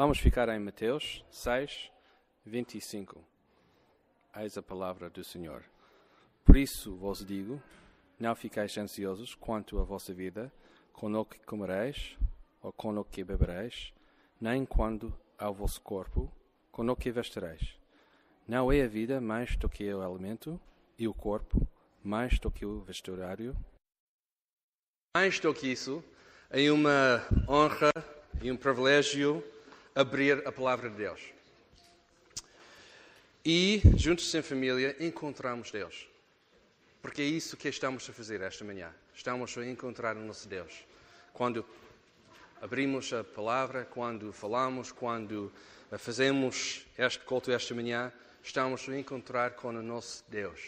Vamos ficar em Mateus 6, 25. Eis a palavra do Senhor. Por isso vos digo: não fiqueis ansiosos quanto à vossa vida, com o que comereis ou com o que bebereis, nem quando ao vosso corpo, com o que vestireis. Não é a vida mais do que o alimento, e o corpo mais do que o vestuário? Mais do que isso, é uma honra e um privilégio abrir a palavra de Deus. E, juntos em família, encontramos Deus. Porque é isso que estamos a fazer esta manhã. Estamos a encontrar o nosso Deus. Quando abrimos a palavra, quando falamos, quando fazemos este culto esta manhã, estamos a encontrar com o nosso Deus.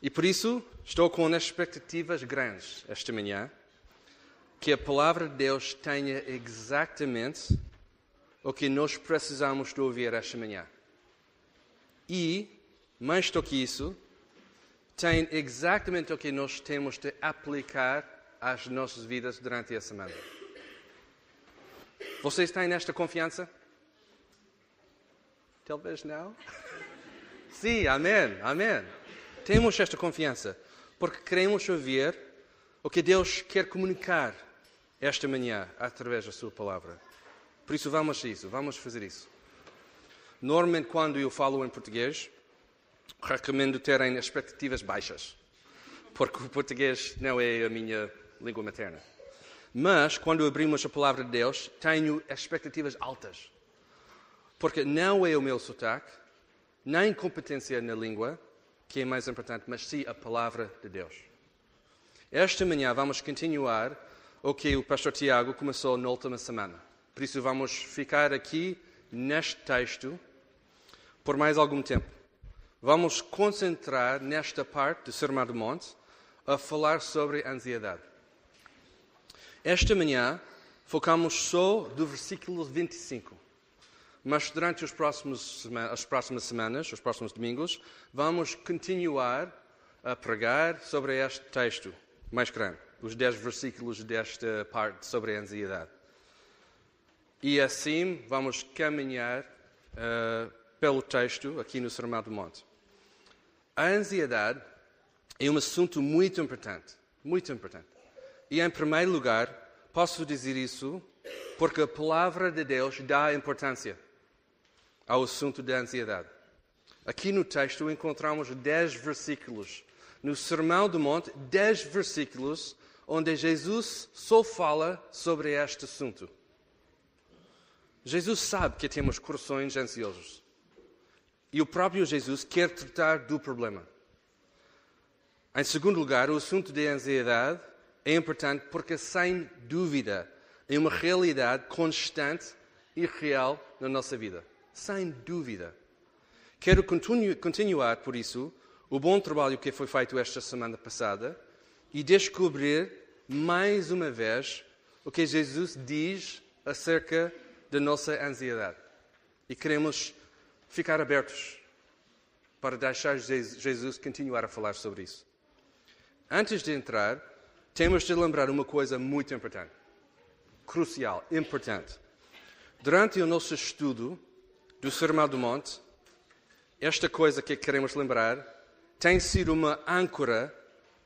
E por isso estou com expectativas grandes esta manhã que a palavra de Deus tenha exatamente o que nós precisamos de ouvir esta manhã. E, mais do que isso, tem exatamente o que nós temos de aplicar às nossas vidas durante a semana. Vocês têm esta confiança? Talvez não. Sim, amém, amém. Temos esta confiança porque queremos ouvir o que Deus quer comunicar esta manhã através da Sua palavra. Por isso, vamos a isso, vamos fazer isso. Normalmente, quando eu falo em português, recomendo terem expectativas baixas, porque o português não é a minha língua materna. Mas, quando abrimos a palavra de Deus, tenho expectativas altas, porque não é o meu sotaque, nem competência na língua, que é mais importante, mas sim a palavra de Deus. Esta manhã vamos continuar o que o pastor Tiago começou na última semana. Por isso vamos ficar aqui neste texto por mais algum tempo. Vamos concentrar nesta parte do Sermão do Monte a falar sobre ansiedade. Esta manhã focamos só do versículo 25. Mas durante os próximos, as próximas semanas, os próximos domingos, vamos continuar a pregar sobre este texto mais grande os dez versículos desta parte sobre a ansiedade. E assim vamos caminhar uh, pelo texto aqui no Sermão do Monte. A ansiedade é um assunto muito importante, muito importante. E em primeiro lugar, posso dizer isso porque a palavra de Deus dá importância ao assunto da ansiedade. Aqui no texto encontramos dez versículos. No Sermão do Monte, dez versículos onde Jesus só fala sobre este assunto. Jesus sabe que temos corações ansiosos. E o próprio Jesus quer tratar do problema. Em segundo lugar, o assunto da ansiedade é importante porque, sem dúvida, é uma realidade constante e real na nossa vida. Sem dúvida. Quero continuar, por isso, o bom trabalho que foi feito esta semana passada e descobrir mais uma vez o que Jesus diz acerca da nossa ansiedade. E queremos ficar abertos para deixar Jesus continuar a falar sobre isso. Antes de entrar, temos de lembrar uma coisa muito importante, crucial, importante. Durante o nosso estudo do Sermão do Monte, esta coisa que queremos lembrar tem sido uma âncora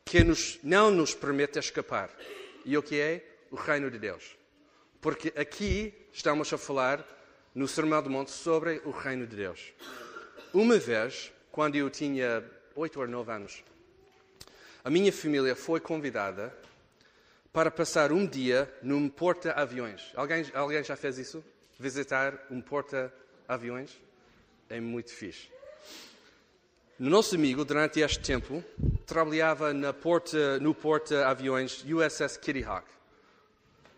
que nos, não nos permite escapar. E o que é? O reino de Deus. Porque aqui estamos a falar no Sermão do Monte sobre o reino de Deus. Uma vez, quando eu tinha oito ou nove anos, a minha família foi convidada para passar um dia num porta-aviões. Alguém, alguém já fez isso? Visitar um porta-aviões? É muito fixe. O nosso amigo, durante este tempo, trabalhava porta, no porta-aviões USS Kitty Hawk,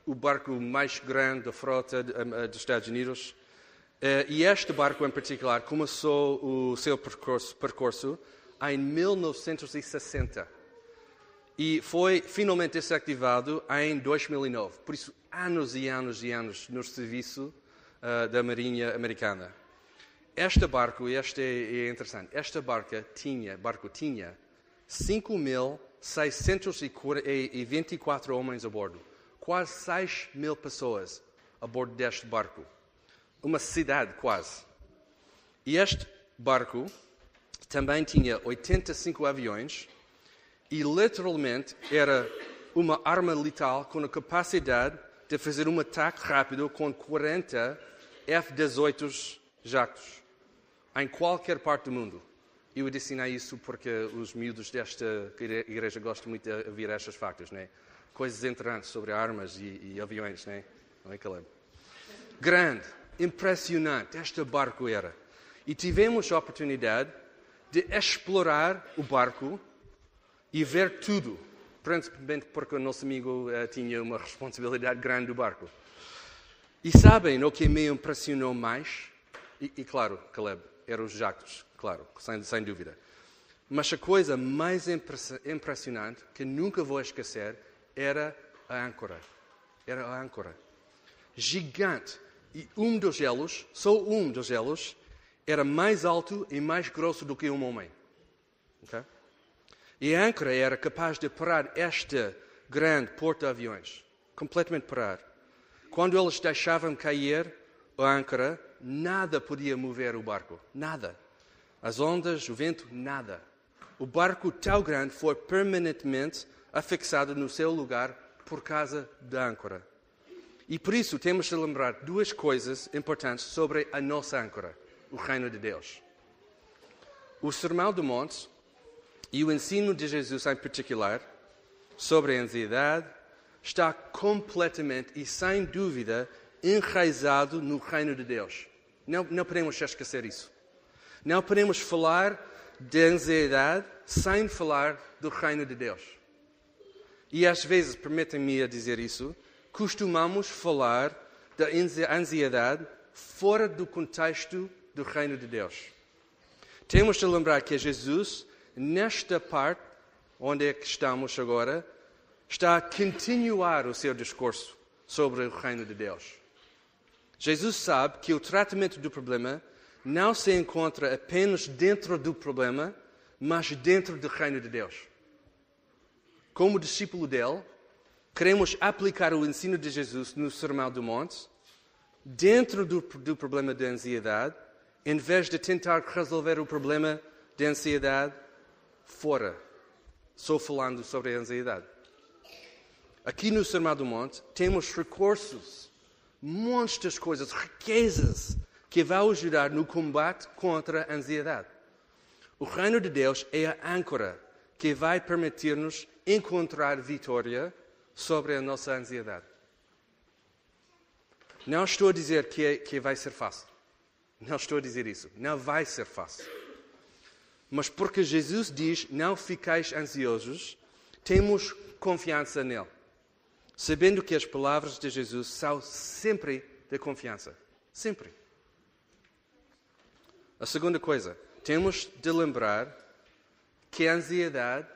o barco mais grande da frota dos Estados Unidos. Eh, e este barco, em particular, começou o seu percurso, percurso em 1960 e foi finalmente desativado em 2009. Por isso, anos e anos e anos no serviço uh, da Marinha Americana. Este barco, este é, é interessante, esta barca tinha, barco tinha 5.624 homens a bordo, quase 6 mil pessoas a bordo deste barco. Uma cidade, quase. E este barco também tinha 85 aviões e, literalmente, era uma arma letal com a capacidade de fazer um ataque rápido com 40 F-18 jatos em qualquer parte do mundo. Eu adicionei isso porque os miúdos desta igreja gostam muito de ouvir estas factos, né? Coisas entrantes sobre armas e, e aviões, né? Não é, Caleb? Grande, impressionante, este barco era. E tivemos a oportunidade de explorar o barco e ver tudo principalmente porque o nosso amigo uh, tinha uma responsabilidade grande do barco. E sabem o que me impressionou mais? E, e claro, Caleb, eram os jactos, claro, sem, sem dúvida. Mas a coisa mais impressionante, que nunca vou esquecer, era a âncora. Era a âncora. Gigante. E um dos elos, só um dos elos, era mais alto e mais grosso do que um homem. Okay? E a âncora era capaz de parar este grande porta-aviões, completamente parar. Quando eles deixavam cair a âncora, nada podia mover o barco, nada. As ondas, o vento, nada. O barco tão grande foi permanentemente afixado no seu lugar por causa da âncora. E por isso temos de lembrar duas coisas importantes sobre a nossa âncora, o reino de Deus. O Sermão do Monte e o ensino de Jesus, em particular, sobre a ansiedade, está completamente e sem dúvida enraizado no reino de Deus. Não, não podemos esquecer isso. Não podemos falar de ansiedade sem falar do reino de Deus. E às vezes, permitem-me a dizer isso, costumamos falar da ansiedade fora do contexto do reino de Deus. Temos de lembrar que Jesus nesta parte, onde é que estamos agora, está a continuar o seu discurso sobre o reino de Deus. Jesus sabe que o tratamento do problema não se encontra apenas dentro do problema, mas dentro do reino de Deus. Como discípulo dele, queremos aplicar o ensino de Jesus no Sermão do Monte dentro do, do problema da ansiedade, em vez de tentar resolver o problema de ansiedade fora. Só falando sobre a ansiedade. Aqui no Sermão do Monte temos recursos, montes de coisas, riquezas que vão ajudar no combate contra a ansiedade. O reino de Deus é a âncora que vai permitir-nos encontrar vitória sobre a nossa ansiedade. Não estou a dizer que, é, que vai ser fácil. Não estou a dizer isso. Não vai ser fácil. Mas porque Jesus diz: Não ficais ansiosos, temos confiança nele. Sabendo que as palavras de Jesus são sempre de confiança. Sempre. A segunda coisa, temos de lembrar que a ansiedade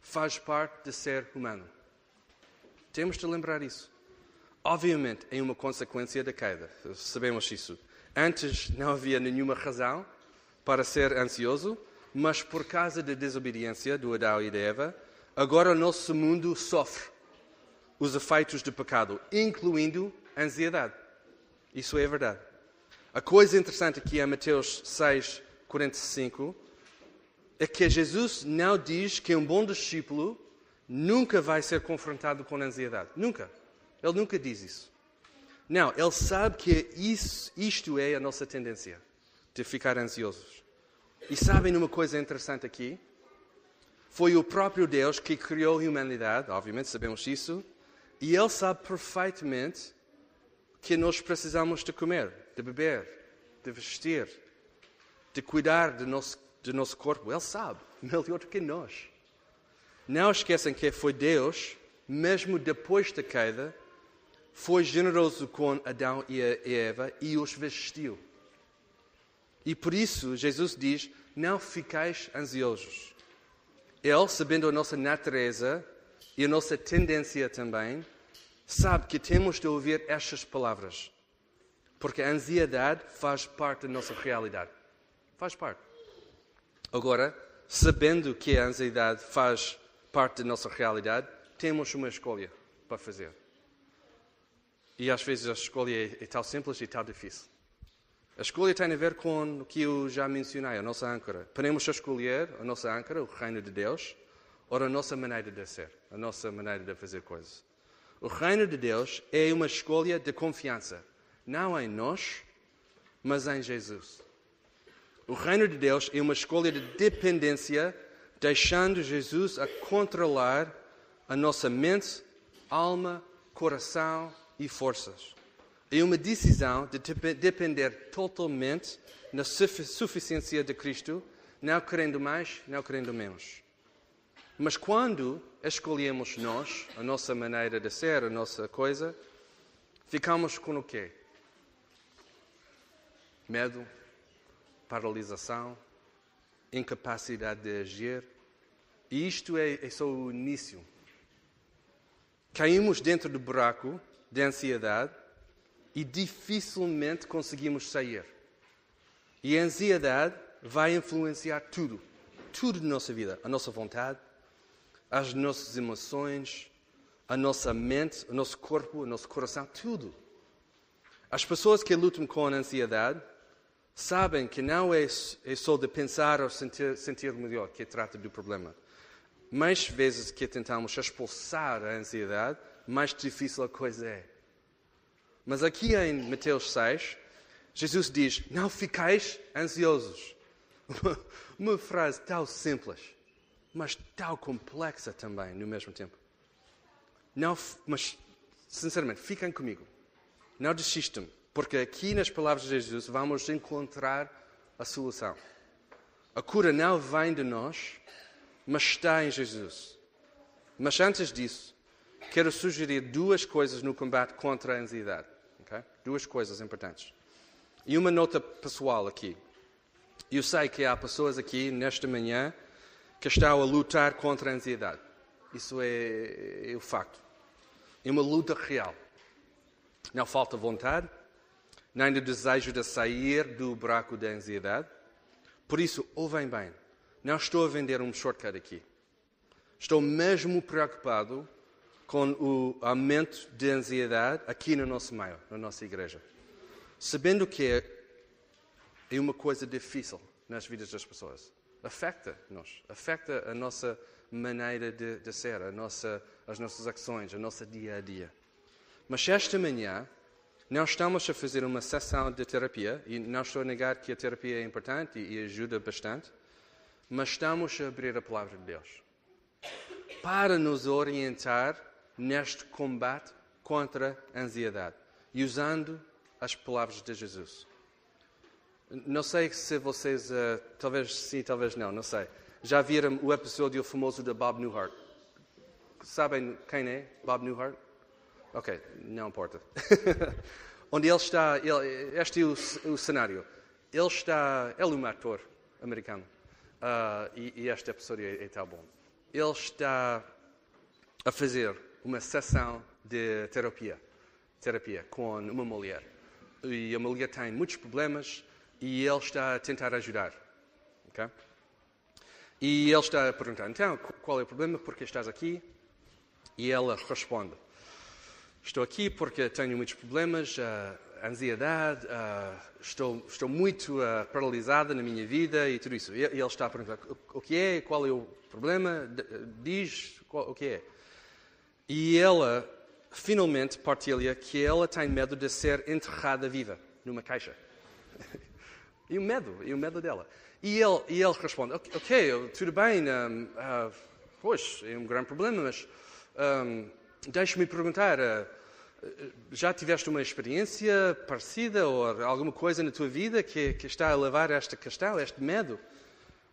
faz parte de ser humano. Temos de lembrar isso. Obviamente, é uma consequência da queda. Sabemos isso. Antes não havia nenhuma razão para ser ansioso, mas por causa da desobediência do Adão e da Eva, agora o nosso mundo sofre os efeitos do pecado, incluindo ansiedade. Isso é verdade. A coisa interessante aqui em Mateus 6, 45 é que Jesus não diz que um bom discípulo nunca vai ser confrontado com ansiedade. Nunca. Ele nunca diz isso. Não, ele sabe que isso, isto é a nossa tendência, de ficar ansiosos. E sabem uma coisa interessante aqui? Foi o próprio Deus que criou a humanidade, obviamente sabemos isso, e Ele sabe perfeitamente que nós precisamos de comer, de beber, de vestir, de cuidar do nosso, do nosso corpo. Ele sabe, melhor do que nós. Não esqueçam que foi Deus, mesmo depois da queda, foi generoso com Adão e Eva e os vestiu. E por isso Jesus diz: Não ficais ansiosos. Ele, sabendo a nossa natureza e a nossa tendência também, sabe que temos de ouvir estas palavras. Porque a ansiedade faz parte da nossa realidade. Faz parte. Agora, sabendo que a ansiedade faz parte da nossa realidade, temos uma escolha para fazer. E às vezes a escolha é, é tão simples e tão difícil. A escolha tem a ver com o que eu já mencionei, a nossa âncora. Podemos escolher a nossa âncora, o reino de Deus, ou a nossa maneira de ser, a nossa maneira de fazer coisas. O reino de Deus é uma escolha de confiança, não em nós, mas em Jesus. O reino de Deus é uma escolha de dependência, deixando Jesus a controlar a nossa mente, alma, coração e forças. É uma decisão de depender totalmente na suficiência de Cristo, não querendo mais, não querendo menos. Mas quando escolhemos nós, a nossa maneira de ser, a nossa coisa, ficamos com o quê? Medo, paralisação, incapacidade de agir. E isto é, é só o início. Caímos dentro do buraco de ansiedade e dificilmente conseguimos sair. E a ansiedade vai influenciar tudo, tudo na nossa vida, a nossa vontade, as nossas emoções, a nossa mente, o nosso corpo, o nosso coração, tudo. As pessoas que lutam com a ansiedade sabem que não é, é só de pensar ou sentir, sentir melhor que trata do problema. Mais vezes que tentamos expulsar a ansiedade, mais difícil a coisa é. Mas aqui em Mateus 6, Jesus diz: Não ficais ansiosos. Uma frase tão simples mas tão complexa também no mesmo tempo. Não, mas, sinceramente, fiquem comigo. Não desistam, porque aqui nas palavras de Jesus vamos encontrar a solução. A cura não vem de nós, mas está em Jesus. Mas antes disso, quero sugerir duas coisas no combate contra a ansiedade. Okay? Duas coisas importantes. E uma nota pessoal aqui. Eu sei que há pessoas aqui nesta manhã que estão a lutar contra a ansiedade. Isso é, é o facto. É uma luta real. Não falta vontade, nem o desejo de sair do buraco da ansiedade. Por isso, ouvem bem, não estou a vender um shortcut aqui. Estou mesmo preocupado com o aumento de ansiedade aqui no nosso meio, na nossa igreja. Sabendo que é uma coisa difícil nas vidas das pessoas afeta-nos, afeta a nossa maneira de, de ser, nossa, as nossas ações, a nossa dia a dia. Mas esta manhã não estamos a fazer uma sessão de terapia, e não estou a negar que a terapia é importante e, e ajuda bastante, mas estamos a abrir a palavra de Deus para nos orientar neste combate contra a ansiedade usando as palavras de Jesus. Não sei se vocês, uh, talvez sim, talvez não, não sei. Já viram o episódio famoso de Bob Newhart? Sabem quem é Bob Newhart? Ok, não importa. Onde ele está, ele, este é o, o, cenário. Ele está, ele é um ator americano. Uh, e, e, este episódio é, é tão bom. Ele está a fazer uma sessão de terapia, terapia com uma mulher. E a mulher tem muitos problemas, e ele está a tentar ajudar. Okay? E ele está a perguntar: então, qual é o problema? Por que estás aqui? E ela responde: Estou aqui porque tenho muitos problemas, uh, ansiedade, uh, estou, estou muito uh, paralisada na minha vida e tudo isso. E ele está a perguntar: O que é? Qual é o problema? Diz qual, o que é. E ela finalmente partilha que ela tem medo de ser enterrada viva numa caixa. E o medo, e o medo dela. E ele, e ele responde, ok, tudo bem, um, uh, pois, é um grande problema, mas um, deixe-me perguntar, uh, já tiveste uma experiência parecida ou alguma coisa na tua vida que, que está a levar a esta questão, a este medo?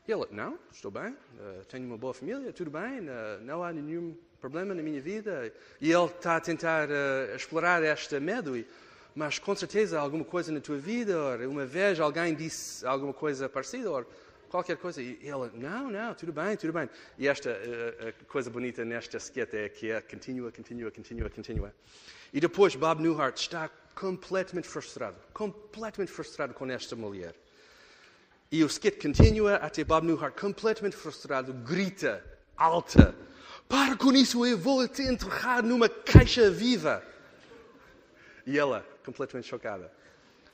E ele, não, estou bem, uh, tenho uma boa família, tudo bem, não há nenhum problema na minha vida. E ele está a tentar explorar este medo e mas com certeza alguma coisa na tua vida, ou uma vez alguém disse alguma coisa parecida, ou qualquer coisa. E ela, não, não, tudo bem, tudo bem. E esta uh, coisa bonita nesta sketch é que é continua, continua, continua, continua. E depois Bob Newhart está completamente frustrado, completamente frustrado com esta mulher. E o sketch continua até Bob Newhart, completamente frustrado, grita alta: Para com isso, eu vou te enterrar numa caixa viva. E ela, completamente chocada.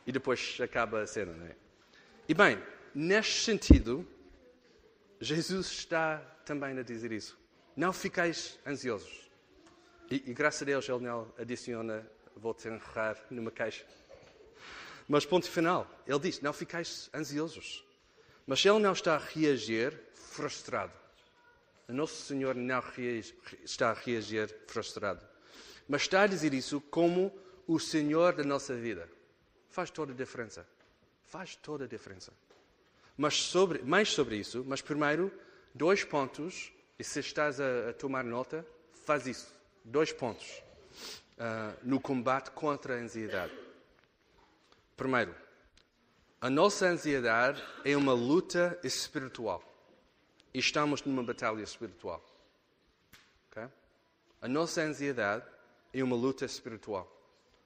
E depois acaba a cena, não é? E bem, neste sentido, Jesus está também a dizer isso. Não fiqueis ansiosos. E, e graças a Deus ele não adiciona, vou-te enterrar numa caixa. Mas ponto final, ele diz, não fiqueis ansiosos. Mas ele não está a reagir frustrado. O nosso Senhor não reage, está a reagir frustrado. Mas está a dizer isso como o Senhor da nossa vida. Faz toda a diferença. Faz toda a diferença. Mas sobre, mais sobre isso, mas primeiro, dois pontos, e se estás a, a tomar nota, faz isso. Dois pontos uh, no combate contra a ansiedade. Primeiro, a nossa ansiedade é uma luta espiritual. E estamos numa batalha espiritual. Okay? A nossa ansiedade é uma luta espiritual.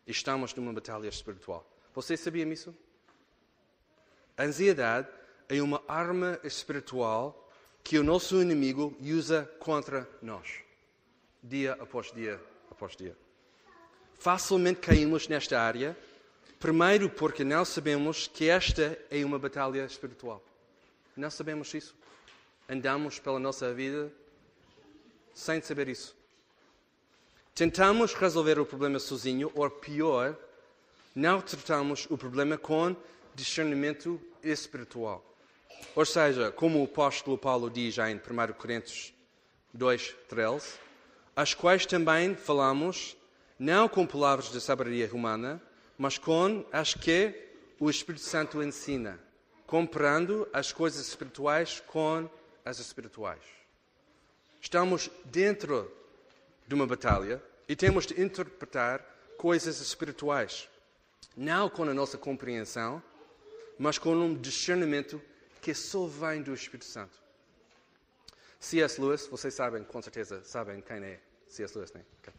Estamos numa batalha espiritual. Vocês sabiam isso? A ansiedade é uma arma espiritual que o nosso inimigo usa contra nós, dia após dia após dia. Facilmente caímos nesta área Primeiro, porque não sabemos que esta é uma batalha espiritual. Não sabemos isso. Andamos pela nossa vida sem saber isso. Tentamos resolver o problema sozinho, ou pior, não tratamos o problema com discernimento espiritual. Ou seja, como o apóstolo Paulo diz já em 1 Coríntios 2, 13, as quais também falamos, não com palavras de sabedoria humana, mas com as que o Espírito Santo ensina, comparando as coisas espirituais com as espirituais. Estamos dentro de uma batalha e temos de interpretar coisas espirituais, não com a nossa compreensão, mas com um discernimento que só vem do Espírito Santo. C.S. Lewis, vocês sabem, com certeza sabem quem é C.S. Lewis, né? Okay.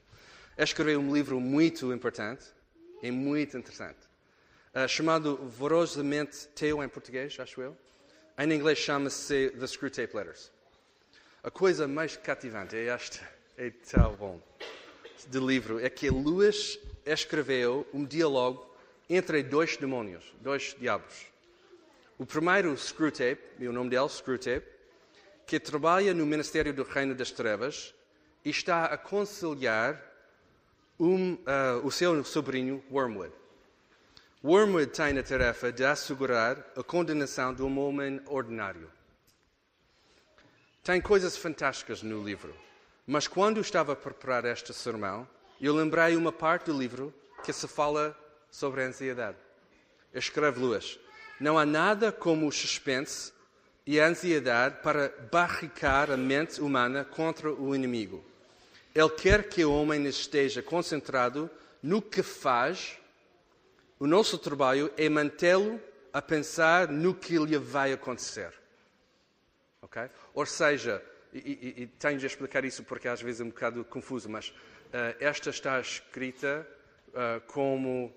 Escreveu um livro muito importante é muito interessante. Uh, chamado Vorosamente Teu em português, acho eu. Em inglês chama-se The Screwtape Letters. A coisa mais cativante é esta, é tão bom, de livro, é que Lewis escreveu um diálogo entre dois demónios, dois diabos. O primeiro, Screwtape, e o nome dele, Screwtape, que trabalha no Ministério do Reino das Trevas e está a conciliar um, uh, o seu sobrinho Wormwood. Wormwood tem a tarefa de assegurar a condenação de um homem ordinário. Tem coisas fantásticas no livro, mas quando estava a preparar este sermão, eu lembrei uma parte do livro que se fala sobre a ansiedade. Escreve Lewis: Não há nada como o suspense e a ansiedade para barricar a mente humana contra o inimigo. Ele quer que o homem esteja concentrado no que faz. O nosso trabalho é mantê-lo a pensar no que lhe vai acontecer. Ok? Ou seja, e, e, e, tenho de explicar isso porque às vezes é um bocado confuso, mas uh, esta está escrita uh, como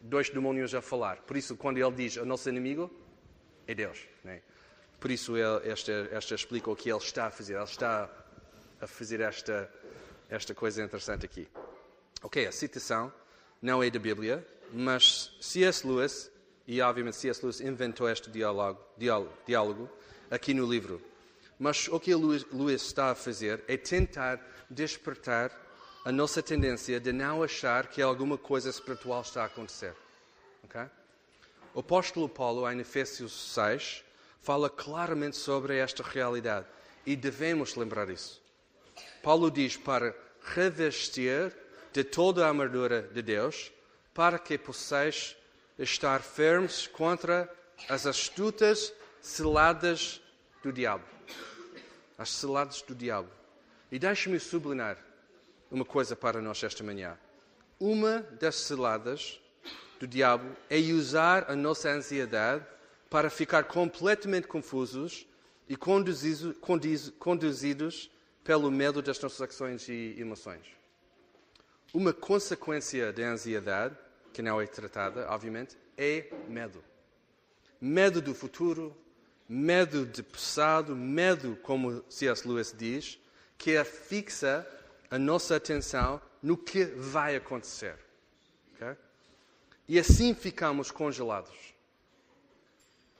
dois demónios a falar. Por isso, quando ele diz o nosso inimigo, é Deus. Né? Por isso, ele, esta, esta explica o que ele está a fazer. Ele está a fazer esta esta coisa interessante aqui. Ok, a citação não é da Bíblia, mas C.S. Lewis, e obviamente C.S. Lewis inventou este diálogo, diálogo, aqui no livro. Mas o que Lewis, Lewis está a fazer é tentar despertar a nossa tendência de não achar que alguma coisa espiritual está a acontecer. Okay? O apóstolo Paulo, em Efésios 6, fala claramente sobre esta realidade e devemos lembrar isso. Paulo diz para revestir de toda a armadura de Deus, para que possais estar firmes contra as astutas ciladas do diabo. As ciladas do diabo. E deixe-me sublinhar uma coisa para nós esta manhã. Uma das ciladas do diabo é usar a nossa ansiedade para ficar completamente confusos e conduzidos, conduzidos pelo medo das nossas ações e emoções. Uma consequência da ansiedade, que não é tratada, obviamente, é medo. Medo do futuro, medo de passado, medo, como C.S. Lewis diz, que afixa a nossa atenção no que vai acontecer. Okay? e assim ficamos congelados,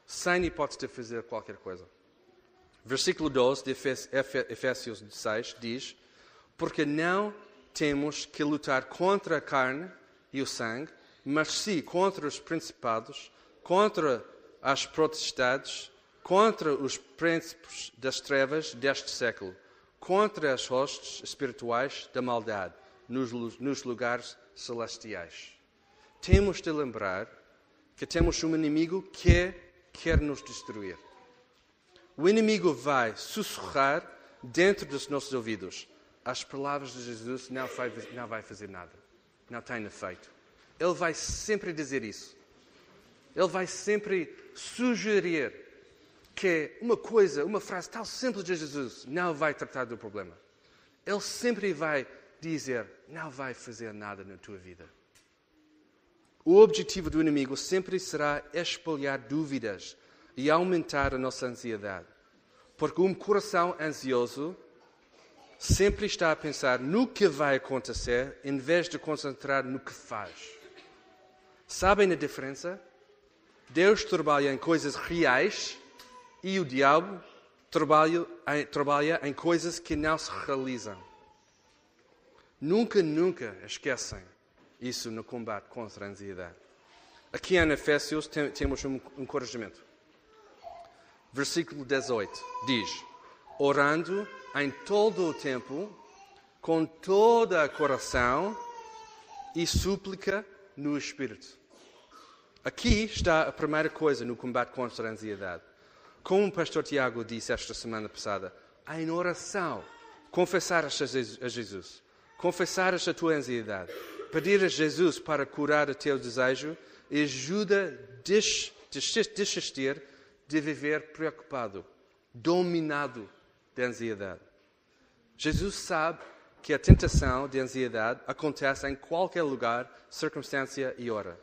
sem hipótese de fazer qualquer coisa. Versículo 12 de Efésios 6 diz: Porque não temos que lutar contra a carne e o sangue, mas sim contra os principados, contra as protestades, contra os príncipes das trevas deste século, contra as hostes espirituais da maldade nos, nos lugares celestiais. Temos de lembrar que temos um inimigo que quer nos destruir. O inimigo vai sussurrar dentro dos nossos ouvidos. As palavras de Jesus não vai, não vai fazer nada. Não tem efeito. Ele vai sempre dizer isso. Ele vai sempre sugerir que uma coisa, uma frase tão simples de Jesus não vai tratar do problema. Ele sempre vai dizer: não vai fazer nada na tua vida. O objetivo do inimigo sempre será espalhar dúvidas e aumentar a nossa ansiedade. Porque um coração ansioso sempre está a pensar no que vai acontecer em vez de concentrar no que faz. Sabem a diferença? Deus trabalha em coisas reais e o diabo trabalha em, trabalha em coisas que não se realizam. Nunca, nunca esquecem isso no combate contra a ansiedade. Aqui em Efésios temos um encorajamento. Versículo 18 diz: Orando em todo o tempo, com toda a coração e súplica no Espírito. Aqui está a primeira coisa no combate contra a ansiedade. Como o pastor Tiago disse esta semana passada, em oração, confessar a Jesus, confessar a tua ansiedade, pedir a Jesus para curar o teu desejo ajuda a desistir de viver preocupado, dominado de ansiedade. Jesus sabe que a tentação de ansiedade acontece em qualquer lugar, circunstância e hora.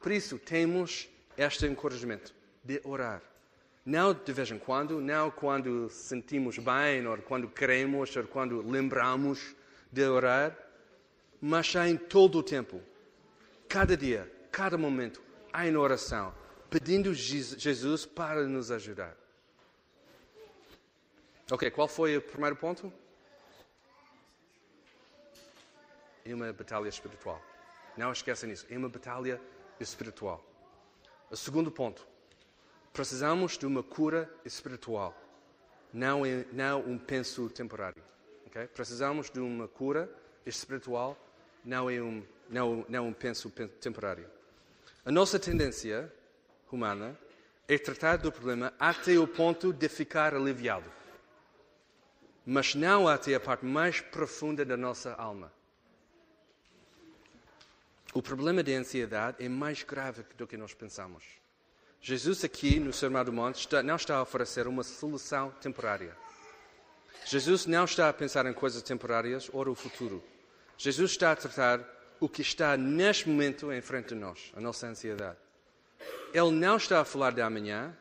Por isso, temos este encorajamento de orar. Não de vez em quando, não quando sentimos bem, ou quando queremos, ou quando lembramos de orar, mas em todo o tempo, cada dia, cada momento, em oração, pedindo Jesus para nos ajudar. Ok, qual foi o primeiro ponto? É uma batalha espiritual. Não esqueçam isso. É uma batalha espiritual. O segundo ponto. Precisamos de uma cura espiritual. Não, não um penso temporário. Okay? Precisamos de uma cura espiritual, não é um, não, não um penso temporário. A nossa tendência humana é tratar do problema até o ponto de ficar aliviado. Mas não até a parte mais profunda da nossa alma. O problema da ansiedade é mais grave do que nós pensamos. Jesus, aqui no Sermão do Monte, não está a oferecer uma solução temporária. Jesus não está a pensar em coisas temporárias ou o futuro. Jesus está a tratar o que está neste momento em frente de nós, a nossa ansiedade. Ele não está a falar de amanhã,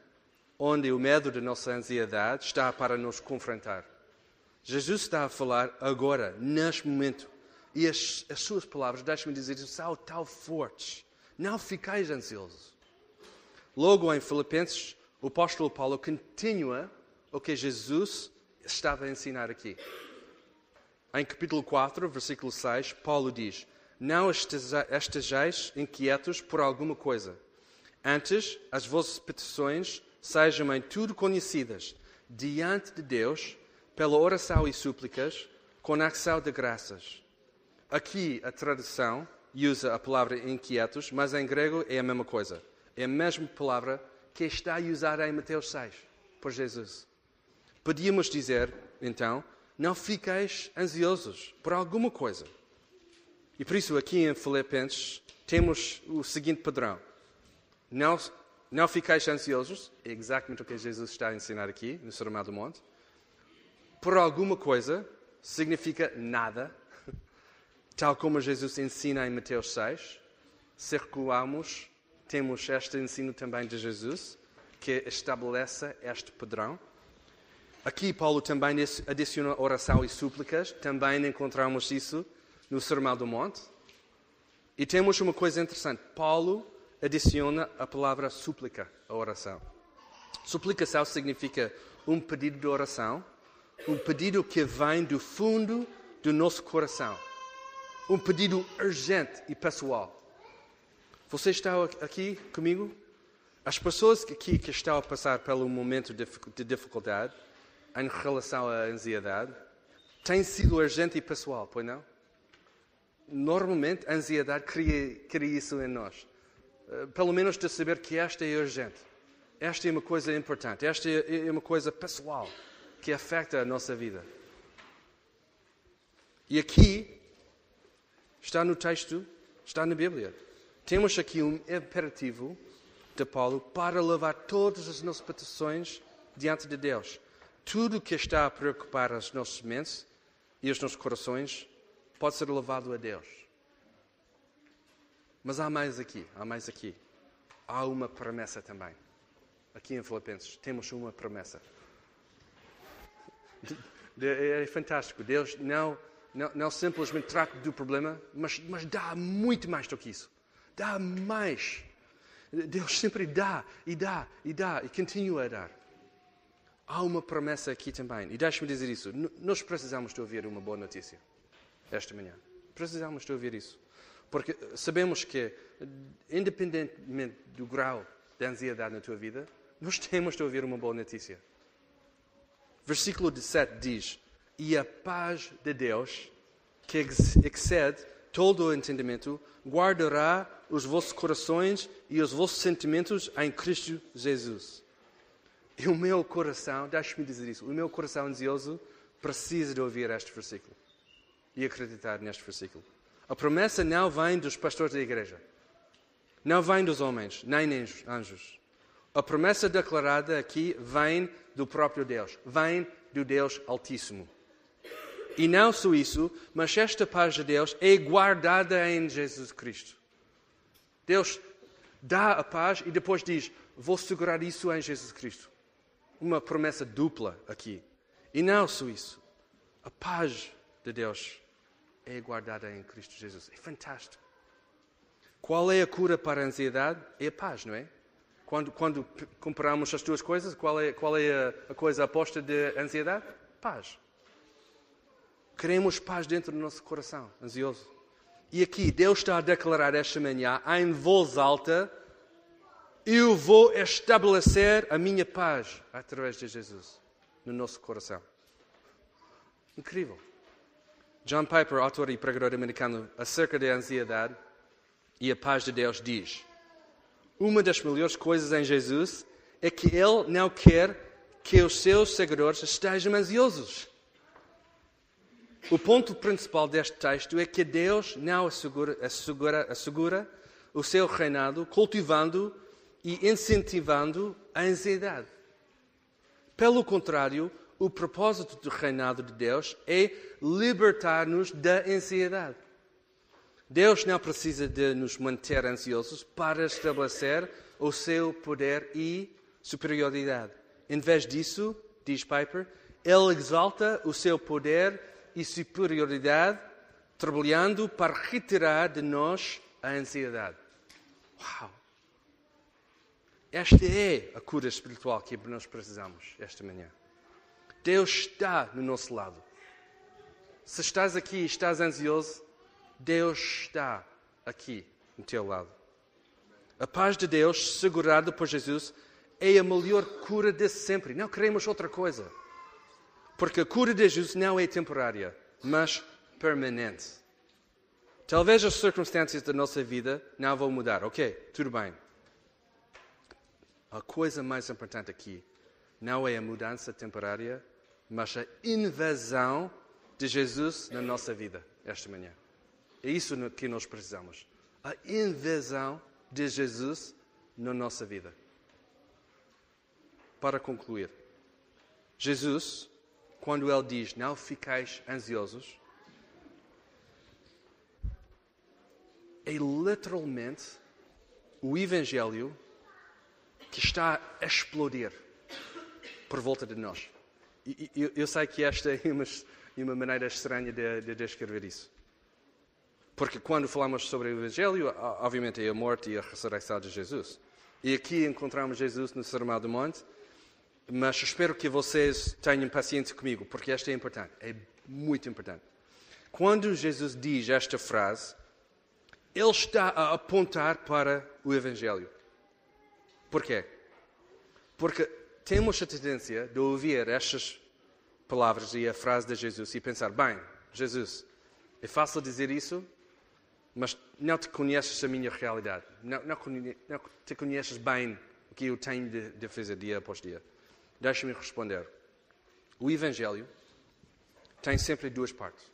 onde o medo da nossa ansiedade está para nos confrontar. Jesus está a falar agora, neste momento. E as, as suas palavras, deixe-me dizer, são tão fortes. Não ficais ansiosos. Logo em Filipenses, o apóstolo Paulo continua o que Jesus estava a ensinar aqui. Em capítulo 4, versículo 6, Paulo diz: Não estejais inquietos por alguma coisa. Antes, as vossas petições sejam em tudo conhecidas diante de Deus pela oração e súplicas, com ação de graças. Aqui a tradução usa a palavra inquietos, mas em grego é a mesma coisa. É a mesma palavra que está usada em Mateus 6 por Jesus. Podíamos dizer, então, não fiqueis ansiosos por alguma coisa. E por isso, aqui em Filipenses, temos o seguinte padrão: não, não fiqueis ansiosos, é exatamente o que Jesus está a ensinar aqui no Sermão do Monte. Por alguma coisa significa nada, Tal como Jesus ensina em Mateus 6, circulamos, temos este ensino também de Jesus, que estabelece este padrão. Aqui Paulo também adiciona oração e súplicas, também encontramos isso no Sermão do Monte. E temos uma coisa interessante. Paulo adiciona a palavra súplica à oração. Suplicação significa um pedido de oração, um pedido que vem do fundo do nosso coração. Um pedido urgente e pessoal. Você está aqui comigo? As pessoas aqui que estão a passar pelo momento de dificuldade em relação à ansiedade têm sido urgente e pessoal, pois não? Normalmente a ansiedade cria, cria isso em nós. Eh, pelo menos de saber que esta é urgente. Esta é uma coisa importante. Esta é uma coisa pessoal que afeta a nossa vida. E aqui está no texto, está na Bíblia. Temos aqui um imperativo de Paulo para levar todas as nossas petições diante de Deus. Tudo que está a preocupar as nossas mentes e os nossos corações pode ser levado a Deus. Mas há mais aqui, há mais aqui. Há uma promessa também. Aqui em Filipenses temos uma promessa. É fantástico. Deus não, não, não simplesmente trata do problema, mas, mas dá muito mais do que isso. Dá mais. Deus sempre dá e dá e dá e continua a dar. Há uma promessa aqui também. E deixe-me dizer isso. Nós precisamos de ouvir uma boa notícia esta manhã. Precisamos de ouvir isso. Porque sabemos que, independentemente do grau de ansiedade na tua vida, nós temos de ouvir uma boa notícia. Versículo 17 diz: E a paz de Deus, que excede todo o entendimento, guardará os vossos corações e os vossos sentimentos em Cristo Jesus. E o meu coração, deixe-me dizer isso, o meu coração ansioso precisa de ouvir este versículo e acreditar neste versículo. A promessa não vem dos pastores da igreja, não vem dos homens, nem anjos. A promessa declarada aqui vem do próprio Deus, vem do Deus Altíssimo. E não só isso, mas esta paz de Deus é guardada em Jesus Cristo. Deus dá a paz e depois diz: Vou segurar isso em Jesus Cristo. Uma promessa dupla aqui. E não só isso. A paz de Deus é guardada em Cristo Jesus. É fantástico. Qual é a cura para a ansiedade? É a paz, não é? Quando, quando comparamos as duas coisas, qual é, qual é a, a coisa aposta de ansiedade? Paz. Queremos paz dentro do nosso coração, ansioso. E aqui Deus está a declarar esta manhã, em voz alta, eu vou estabelecer a minha paz através de Jesus no nosso coração. Incrível. John Piper, autor e pregador americano, acerca da ansiedade e a paz de Deus, diz: Uma das melhores coisas em Jesus é que ele não quer que os seus seguidores estejam ansiosos. O ponto principal deste texto é que Deus não assegura, assegura, assegura o seu reinado cultivando e incentivando a ansiedade. Pelo contrário, o propósito do reinado de Deus é libertar-nos da ansiedade. Deus não precisa de nos manter ansiosos para estabelecer o seu poder e superioridade. Em vez disso, diz Piper, ele exalta o seu poder e superioridade, trabalhando para retirar de nós a ansiedade. Uau! Esta é a cura espiritual que nós precisamos esta manhã. Deus está no nosso lado. Se estás aqui e estás ansioso, Deus está aqui no teu lado. A paz de Deus, segurada por Jesus, é a melhor cura de sempre. Não queremos outra coisa. Porque a cura de Jesus não é temporária, mas permanente. Talvez as circunstâncias da nossa vida não vão mudar. Ok, tudo bem. A coisa mais importante aqui não é a mudança temporária, mas a invasão de Jesus na nossa vida esta manhã. É isso que nós precisamos. A invasão de Jesus na nossa vida. Para concluir, Jesus, quando ele diz não ficais ansiosos, é literalmente o Evangelho que está a explodir por volta de nós. Eu, eu sei que esta é uma, uma maneira estranha de, de descrever isso. Porque quando falamos sobre o Evangelho, obviamente é a morte e a ressurreição de Jesus. E aqui encontramos Jesus no Sermão do Monte, mas espero que vocês tenham paciência comigo, porque esta é importante, é muito importante. Quando Jesus diz esta frase, ele está a apontar para o Evangelho. Porquê? Porque temos a tendência de ouvir estas palavras e a frase de Jesus e pensar: bem, Jesus, é fácil dizer isso, mas não te conheces a minha realidade. Não, não, não te conheces bem o que eu tenho de, de fazer dia após dia. Deixa-me responder. O Evangelho tem sempre duas partes.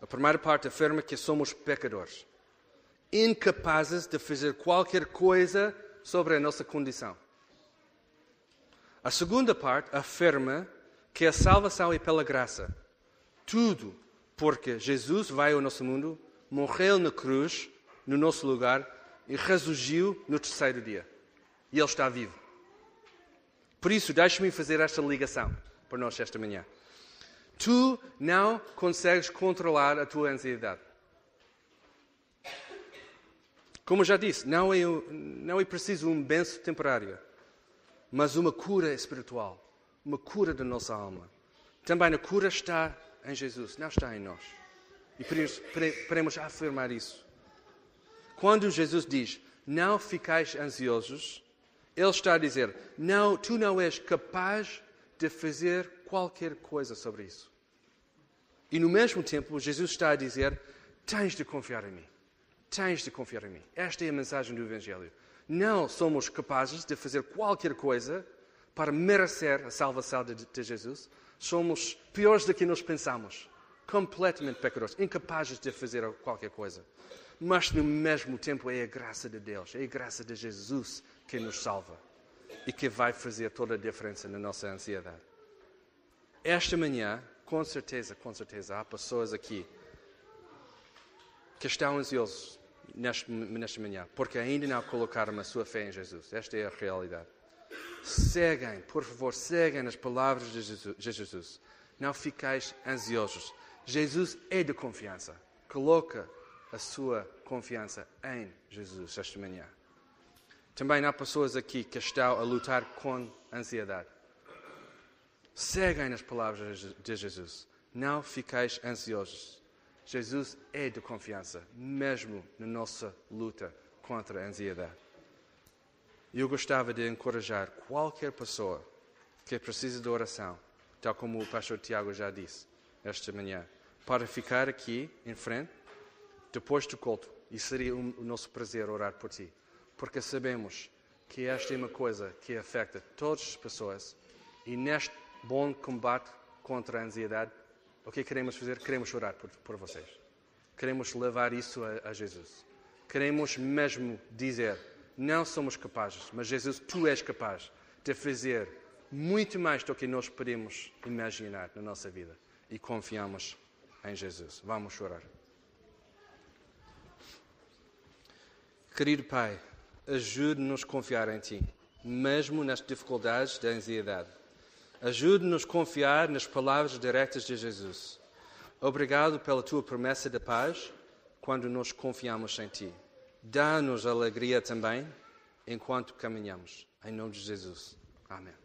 A primeira parte afirma que somos pecadores, incapazes de fazer qualquer coisa sobre a nossa condição. A segunda parte afirma que a salvação é pela graça. Tudo porque Jesus vai ao nosso mundo, morreu na cruz, no nosso lugar, e ressurgiu no terceiro dia. E Ele está vivo. Por isso, deixe-me fazer esta ligação para nós esta manhã. Tu não consegues controlar a tua ansiedade. Como já disse, não é, não é preciso um benço temporário, mas uma cura espiritual, uma cura da nossa alma. Também a cura está em Jesus, não está em nós. E queremos afirmar isso. Quando Jesus diz, não ficais ansiosos, Ele está a dizer, não, tu não és capaz de fazer qualquer coisa sobre isso. E no mesmo tempo, Jesus está a dizer: tens de confiar em mim. Tens de confiar em mim. Esta é a mensagem do Evangelho. Não somos capazes de fazer qualquer coisa para merecer a salvação de, de Jesus. Somos piores do que nós pensamos. Completamente pecadores, incapazes de fazer qualquer coisa. Mas no mesmo tempo é a graça de Deus, é a graça de Jesus que nos salva e que vai fazer toda a diferença na nossa ansiedade. Esta manhã com certeza, com certeza, há pessoas aqui que estão ansiosos nesta manhã, porque ainda não colocaram a sua fé em Jesus. Esta é a realidade. Seguem, por favor, seguem as palavras de Jesus. Não fiqueis ansiosos. Jesus é de confiança. Coloca a sua confiança em Jesus esta manhã. Também há pessoas aqui que estão a lutar com ansiedade. Seguem nas palavras de Jesus. Não fiqueis ansiosos. Jesus é de confiança, mesmo na nossa luta contra a ansiedade. Eu gostava de encorajar qualquer pessoa que precisa de oração, tal como o pastor Tiago já disse esta manhã, para ficar aqui em frente, depois do culto, e seria o nosso prazer orar por ti, porque sabemos que esta é uma coisa que afeta todas as pessoas e neste bom combate contra a ansiedade, o que queremos fazer? Queremos chorar por, por vocês. Queremos levar isso a, a Jesus. Queremos mesmo dizer: não somos capazes, mas Jesus, tu és capaz de fazer muito mais do que nós podemos imaginar na nossa vida. E confiamos em Jesus. Vamos chorar. Querido Pai, ajude-nos a confiar em Ti, mesmo nas dificuldades da ansiedade. Ajude-nos a confiar nas palavras diretas de Jesus. Obrigado pela tua promessa de paz quando nos confiamos em ti. Dá-nos alegria também enquanto caminhamos. Em nome de Jesus. Amém.